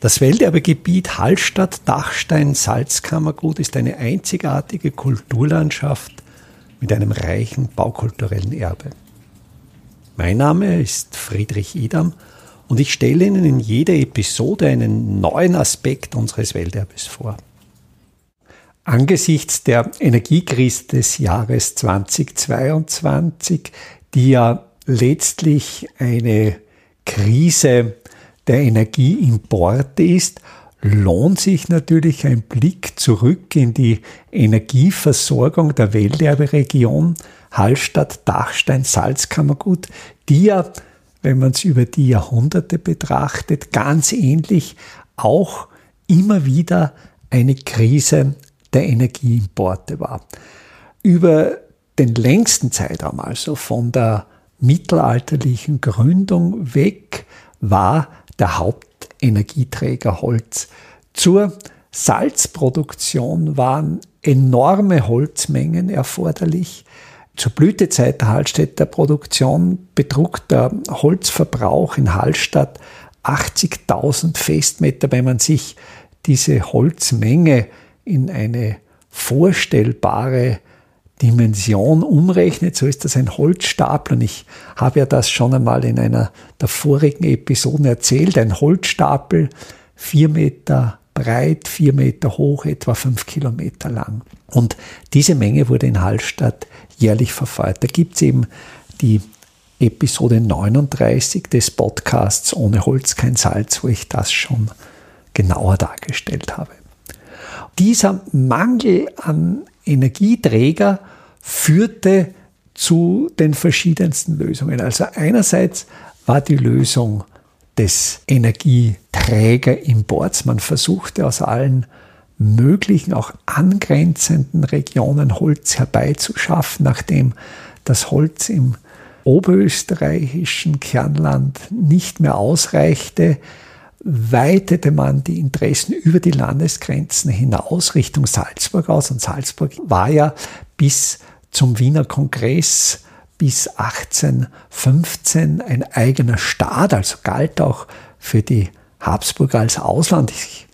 Das Welterbegebiet Hallstatt-Dachstein-Salzkammergut ist eine einzigartige Kulturlandschaft mit einem reichen baukulturellen Erbe. Mein Name ist Friedrich Idam und ich stelle Ihnen in jeder Episode einen neuen Aspekt unseres Welterbes vor. Angesichts der Energiekrise des Jahres 2022, die ja letztlich eine Krise der Energieimporte ist, lohnt sich natürlich ein Blick zurück in die Energieversorgung der Welterberegion Hallstatt, Dachstein, Salzkammergut, die ja, wenn man es über die Jahrhunderte betrachtet, ganz ähnlich auch immer wieder eine Krise der Energieimporte war. Über den längsten Zeitraum, also von der mittelalterlichen Gründung weg, war der Hauptenergieträger Holz. Zur Salzproduktion waren enorme Holzmengen erforderlich. Zur Blütezeit der Hallstätter Produktion betrug der Holzverbrauch in Hallstatt 80.000 Festmeter. Wenn man sich diese Holzmenge in eine vorstellbare Dimension umrechnet, so ist das ein Holzstapel. Und ich habe ja das schon einmal in einer der vorigen Episoden erzählt. Ein Holzstapel, vier Meter breit, vier Meter hoch, etwa fünf Kilometer lang. Und diese Menge wurde in Hallstatt jährlich verfeuert. Da gibt es eben die Episode 39 des Podcasts Ohne Holz kein Salz, wo ich das schon genauer dargestellt habe. Dieser Mangel an Energieträger führte zu den verschiedensten Lösungen. Also einerseits war die Lösung des Energieträgerimports. Man versuchte aus allen möglichen, auch angrenzenden Regionen Holz herbeizuschaffen, nachdem das Holz im oberösterreichischen Kernland nicht mehr ausreichte, weitete man die Interessen über die Landesgrenzen hinaus Richtung Salzburg aus. Und Salzburg war ja bis zum Wiener Kongress bis 1815 ein eigener Staat, also galt auch für die Habsburger als Ausland. Ich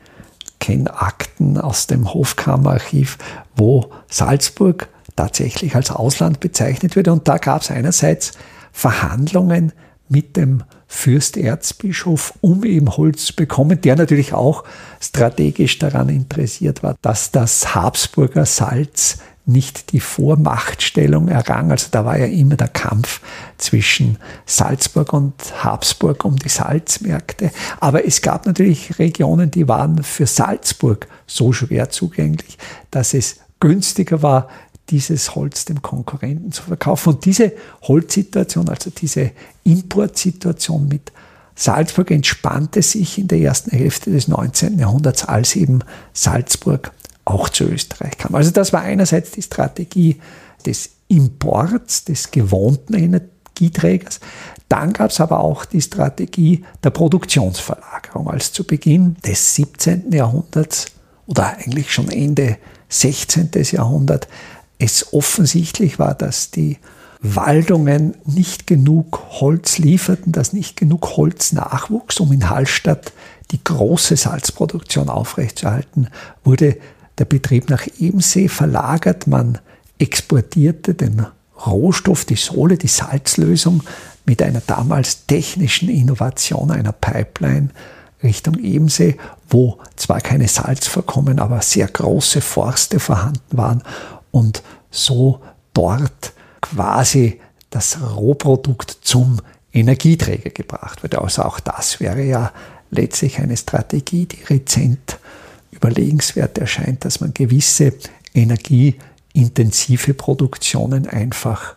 kenne Akten aus dem Hofkammerarchiv, wo Salzburg tatsächlich als Ausland bezeichnet wird. Und da gab es einerseits Verhandlungen mit dem Fürsterzbischof, um eben Holz zu bekommen, der natürlich auch strategisch daran interessiert war, dass das Habsburger Salz nicht die Vormachtstellung errang. Also da war ja immer der Kampf zwischen Salzburg und Habsburg um die Salzmärkte. Aber es gab natürlich Regionen, die waren für Salzburg so schwer zugänglich, dass es günstiger war, dieses Holz dem Konkurrenten zu verkaufen. Und diese Holzsituation, also diese Importsituation mit Salzburg entspannte sich in der ersten Hälfte des 19. Jahrhunderts, als eben Salzburg auch zu Österreich kam. Also das war einerseits die Strategie des Imports, des gewohnten Energieträgers. Dann gab es aber auch die Strategie der Produktionsverlagerung. Als zu Beginn des 17. Jahrhunderts oder eigentlich schon Ende 16. Jahrhundert es offensichtlich war, dass die Waldungen nicht genug Holz lieferten, dass nicht genug Holz nachwuchs, um in Hallstatt die große Salzproduktion aufrechtzuerhalten, wurde der Betrieb nach Ebensee verlagert. Man exportierte den Rohstoff, die Sohle, die Salzlösung mit einer damals technischen Innovation einer Pipeline Richtung Ebensee, wo zwar keine Salzvorkommen, aber sehr große Forste vorhanden waren und so dort quasi das Rohprodukt zum Energieträger gebracht wird. Also auch das wäre ja letztlich eine Strategie, die rezent überlegenswert erscheint, dass man gewisse energieintensive Produktionen einfach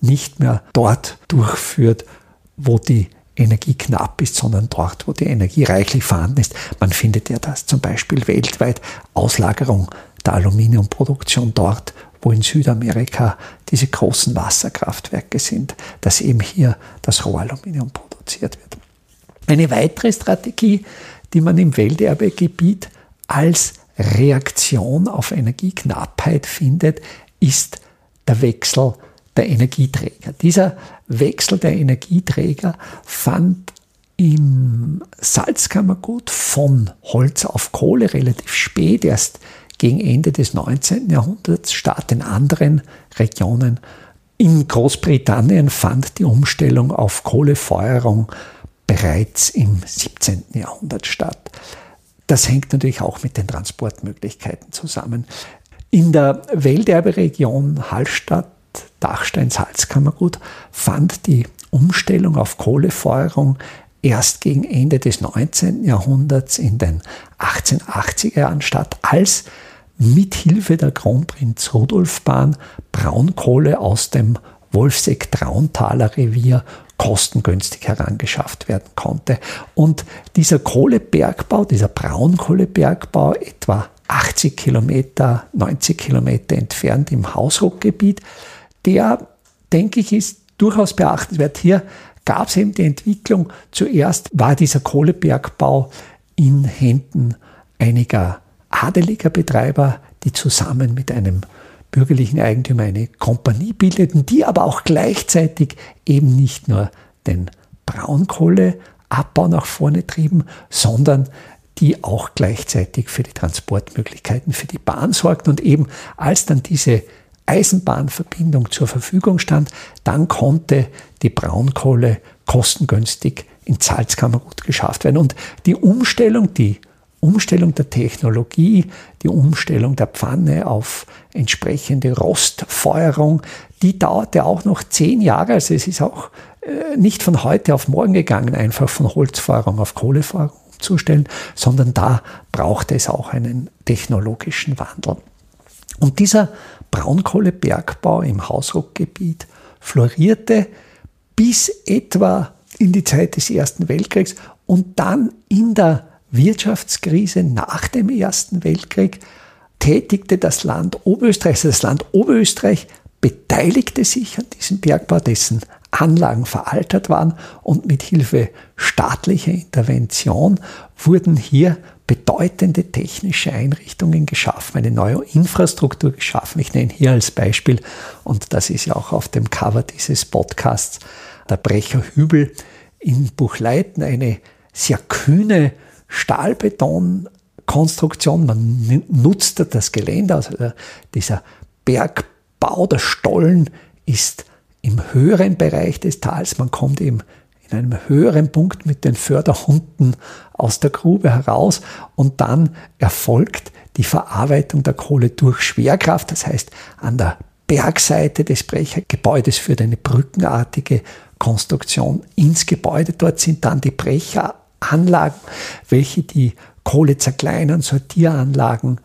nicht mehr dort durchführt, wo die Energie knapp ist, sondern dort, wo die Energie reichlich vorhanden ist. Man findet ja das zum Beispiel weltweit Auslagerung der Aluminiumproduktion dort, wo in Südamerika diese großen Wasserkraftwerke sind, dass eben hier das Rohaluminium produziert wird. Eine weitere Strategie, die man im Welterbegebiet als Reaktion auf Energieknappheit findet, ist der Wechsel der Energieträger. Dieser Wechsel der Energieträger fand im Salzkammergut von Holz auf Kohle relativ spät, erst gegen Ende des 19. Jahrhunderts statt in anderen Regionen. In Großbritannien fand die Umstellung auf Kohlefeuerung bereits im 17. Jahrhundert statt. Das hängt natürlich auch mit den Transportmöglichkeiten zusammen. In der Welterberegion Hallstatt, Dachstein, Salzkammergut fand die Umstellung auf Kohlefeuerung erst gegen Ende des 19. Jahrhunderts in den 1880er Jahren statt, als mithilfe der Kronprinz Rudolfbahn Braunkohle aus dem Wolfseck-Trauntaler Revier kostengünstig herangeschafft werden konnte. Und dieser Kohlebergbau, dieser Braunkohlebergbau, etwa 80 Kilometer, 90 Kilometer entfernt im Hausruckgebiet, der, denke ich, ist durchaus beachtenswert. Hier gab es eben die Entwicklung. Zuerst war dieser Kohlebergbau in Händen einiger adeliger Betreiber, die zusammen mit einem bürgerlichen Eigentümer eine Kompanie bildeten, die aber auch gleichzeitig eben nicht nur den Braunkohleabbau nach vorne trieben, sondern die auch gleichzeitig für die Transportmöglichkeiten für die Bahn sorgten. Und eben als dann diese Eisenbahnverbindung zur Verfügung stand, dann konnte die Braunkohle kostengünstig in Salzkammergut geschafft werden. Und die Umstellung, die Umstellung der Technologie, die Umstellung der Pfanne auf entsprechende Rostfeuerung, die dauerte auch noch zehn Jahre. Also es ist auch äh, nicht von heute auf morgen gegangen, einfach von Holzfeuerung auf Kohlefeuerung umzustellen, sondern da brauchte es auch einen technologischen Wandel. Und dieser Braunkohlebergbau im Hausruckgebiet florierte bis etwa in die Zeit des Ersten Weltkriegs und dann in der Wirtschaftskrise nach dem Ersten Weltkrieg tätigte das Land Oberösterreich, also das Land Oberösterreich beteiligte sich an diesem Bergbau, dessen Anlagen veraltet waren und mit Hilfe staatlicher Intervention wurden hier bedeutende technische Einrichtungen geschaffen, eine neue Infrastruktur geschaffen. Ich nenne hier als Beispiel, und das ist ja auch auf dem Cover dieses Podcasts, der Brecherhübel in Buchleiten, eine sehr kühne Stahlbetonkonstruktion. Man nutzt das Gelände, also dieser Bergbau, der Stollen ist im höheren Bereich des Tals. Man kommt eben in einem höheren Punkt mit den Förderhunden aus der Grube heraus und dann erfolgt die Verarbeitung der Kohle durch Schwerkraft. Das heißt, an der Bergseite des Brechergebäudes führt eine brückenartige Konstruktion ins Gebäude. Dort sind dann die Brecher Anlagen, welche die Kohle zerkleinern, Sortieranlagen,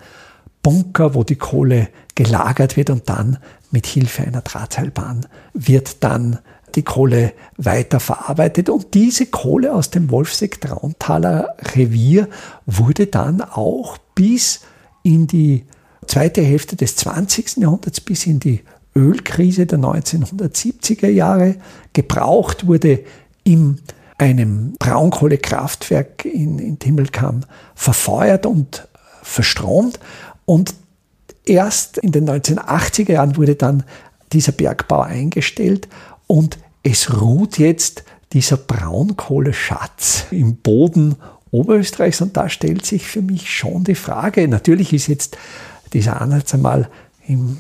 Bunker, wo die Kohle gelagert wird und dann mit Hilfe einer Drahtseilbahn wird dann die Kohle weiterverarbeitet. Und diese Kohle aus dem Wolfseck-Trauntaler Revier wurde dann auch bis in die zweite Hälfte des 20. Jahrhunderts, bis in die Ölkrise der 1970er Jahre gebraucht, wurde im einem Braunkohlekraftwerk in, in Timmelkamm verfeuert und verstromt. Und erst in den 1980er Jahren wurde dann dieser Bergbau eingestellt und es ruht jetzt dieser Braunkohleschatz im Boden Oberösterreichs und da stellt sich für mich schon die Frage, natürlich ist jetzt dieser Ansatz einmal im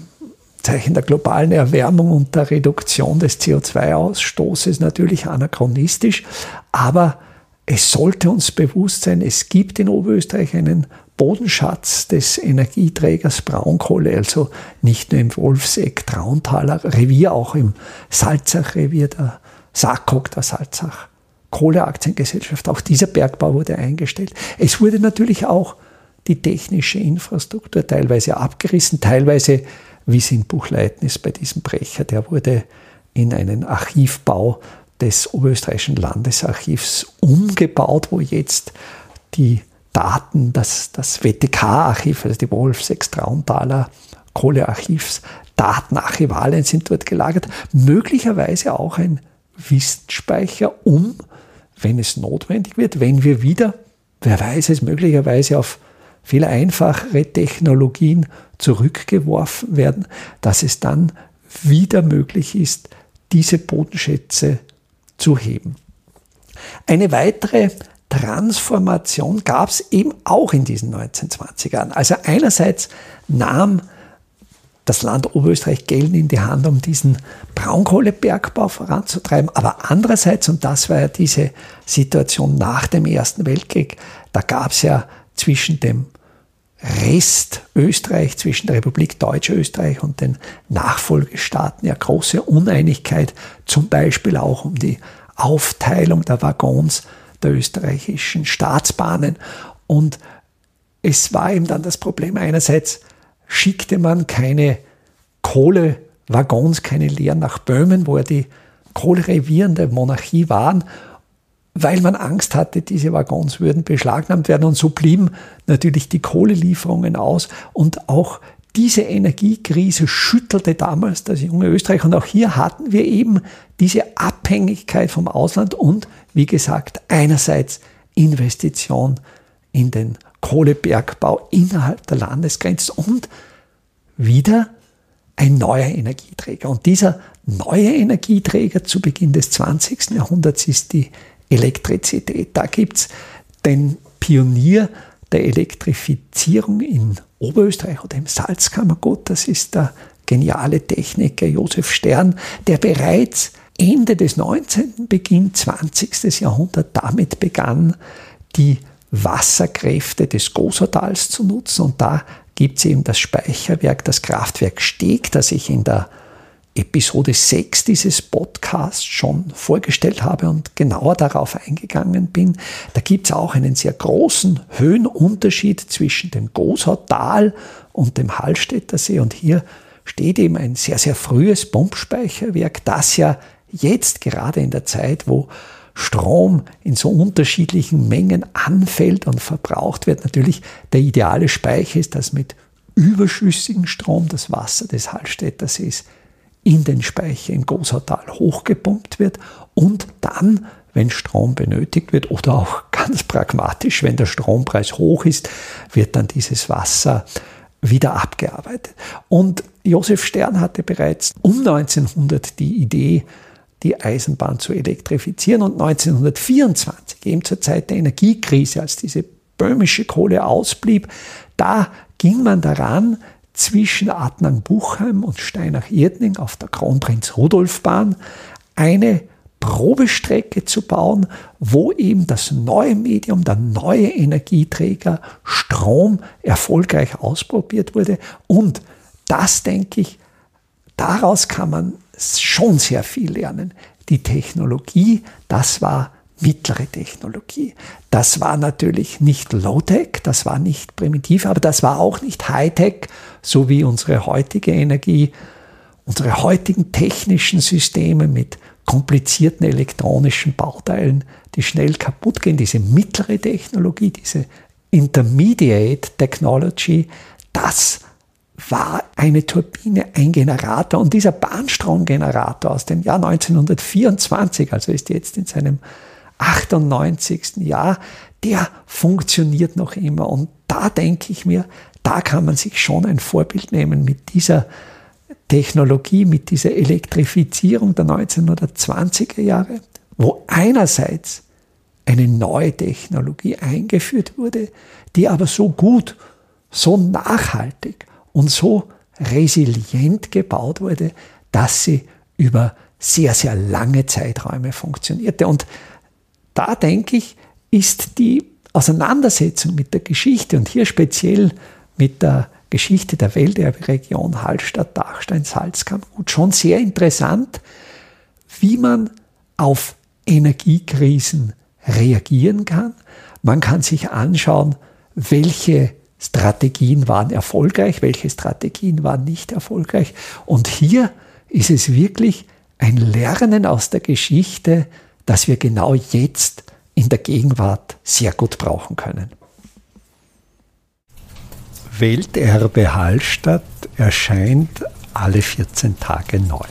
Zeichen der globalen Erwärmung und der Reduktion des CO2-Ausstoßes natürlich anachronistisch, aber es sollte uns bewusst sein, es gibt in Oberösterreich einen Bodenschatz des Energieträgers Braunkohle, also nicht nur im Wolfseck, Trauntaler Revier, auch im Salzach-Revier der SAKOK, der Salzach Kohleaktiengesellschaft. Auch dieser Bergbau wurde eingestellt. Es wurde natürlich auch die technische Infrastruktur teilweise abgerissen, teilweise wie es in Buchleiten ist bei diesem Brecher. Der wurde in einen Archivbau des Oberösterreichischen Landesarchivs umgebaut, wo jetzt die Daten, das, das WTK-Archiv, also die Wolfsex Trauntaler Kohlearchivs, Datenarchivalien sind dort gelagert. Möglicherweise auch ein Wissensspeicher, um, wenn es notwendig wird, wenn wir wieder, wer weiß es, möglicherweise auf viel einfachere Technologien zurückgeworfen werden, dass es dann wieder möglich ist, diese Bodenschätze zu heben. eine weitere Transformation gab es eben auch in diesen 1920ern. Also einerseits nahm das Land Oberösterreich Geld in die Hand, um diesen Braunkohlebergbau voranzutreiben. Aber andererseits, und das war ja diese Situation nach dem Ersten Weltkrieg, da gab es ja zwischen dem Rest Österreich, zwischen der Republik Deutsch-Österreich und den Nachfolgestaaten ja große Uneinigkeit, zum Beispiel auch um die Aufteilung der Waggons der österreichischen Staatsbahnen. Und es war eben dann das Problem, einerseits schickte man keine Kohlewaggons, keine leeren nach Böhmen, wo ja die Kohlerevieren der Monarchie waren, weil man Angst hatte, diese Waggons würden beschlagnahmt werden. Und so blieben natürlich die Kohlelieferungen aus und auch diese Energiekrise schüttelte damals das junge Österreich. Und auch hier hatten wir eben diese Abhängigkeit vom Ausland und, wie gesagt, einerseits Investition in den Kohlebergbau innerhalb der Landesgrenze und wieder ein neuer Energieträger. Und dieser neue Energieträger zu Beginn des 20. Jahrhunderts ist die Elektrizität. Da gibt es den Pionier der Elektrifizierung in Oberösterreich oder im Salzkammergut. Das ist der geniale Techniker Josef Stern, der bereits Ende des 19., Beginn 20. Jahrhundert damit begann, die Wasserkräfte des Gosotals zu nutzen. Und da gibt es eben das Speicherwerk, das Kraftwerk Steg, das ich in der Episode 6 dieses Podcasts schon vorgestellt habe und genauer darauf eingegangen bin. Da gibt es auch einen sehr großen Höhenunterschied zwischen dem Gosautal und dem Hallstätter See. Und hier steht eben ein sehr, sehr frühes Pumpspeicherwerk, das ja jetzt gerade in der Zeit, wo Strom in so unterschiedlichen Mengen anfällt und verbraucht wird, natürlich der ideale Speicher ist, dass mit überschüssigem Strom das Wasser des Hallstätter Sees in den Speicher im Gosautal hochgepumpt wird und dann, wenn Strom benötigt wird oder auch ganz pragmatisch, wenn der Strompreis hoch ist, wird dann dieses Wasser wieder abgearbeitet. Und Josef Stern hatte bereits um 1900 die Idee, die Eisenbahn zu elektrifizieren und 1924, eben zur Zeit der Energiekrise, als diese böhmische Kohle ausblieb, da ging man daran, zwischen Adnang-Buchheim und Steinach-Irdning auf der Kronprinz-Rudolf-Bahn eine Probestrecke zu bauen, wo eben das neue Medium, der neue Energieträger Strom erfolgreich ausprobiert wurde. Und das, denke ich, daraus kann man schon sehr viel lernen. Die Technologie, das war mittlere Technologie. Das war natürlich nicht Low-Tech, das war nicht primitiv, aber das war auch nicht High-Tech, so wie unsere heutige Energie, unsere heutigen technischen Systeme mit komplizierten elektronischen Bauteilen, die schnell kaputt gehen. Diese mittlere Technologie, diese Intermediate Technology, das war eine Turbine, ein Generator. Und dieser Bahnstromgenerator aus dem Jahr 1924, also ist jetzt in seinem 98. Jahr, der funktioniert noch immer. Und da denke ich mir, da kann man sich schon ein Vorbild nehmen mit dieser Technologie, mit dieser Elektrifizierung der 1920er Jahre, wo einerseits eine neue Technologie eingeführt wurde, die aber so gut, so nachhaltig und so resilient gebaut wurde, dass sie über sehr, sehr lange Zeiträume funktionierte. Und da denke ich, ist die Auseinandersetzung mit der Geschichte und hier speziell mit der Geschichte der Welterberegion Hallstatt, Dachstein, Salzkammergut schon sehr interessant, wie man auf Energiekrisen reagieren kann. Man kann sich anschauen, welche Strategien waren erfolgreich, welche Strategien waren nicht erfolgreich. Und hier ist es wirklich ein Lernen aus der Geschichte, das wir genau jetzt in der Gegenwart sehr gut brauchen können. Welterbe Hallstatt erscheint alle 14 Tage neu.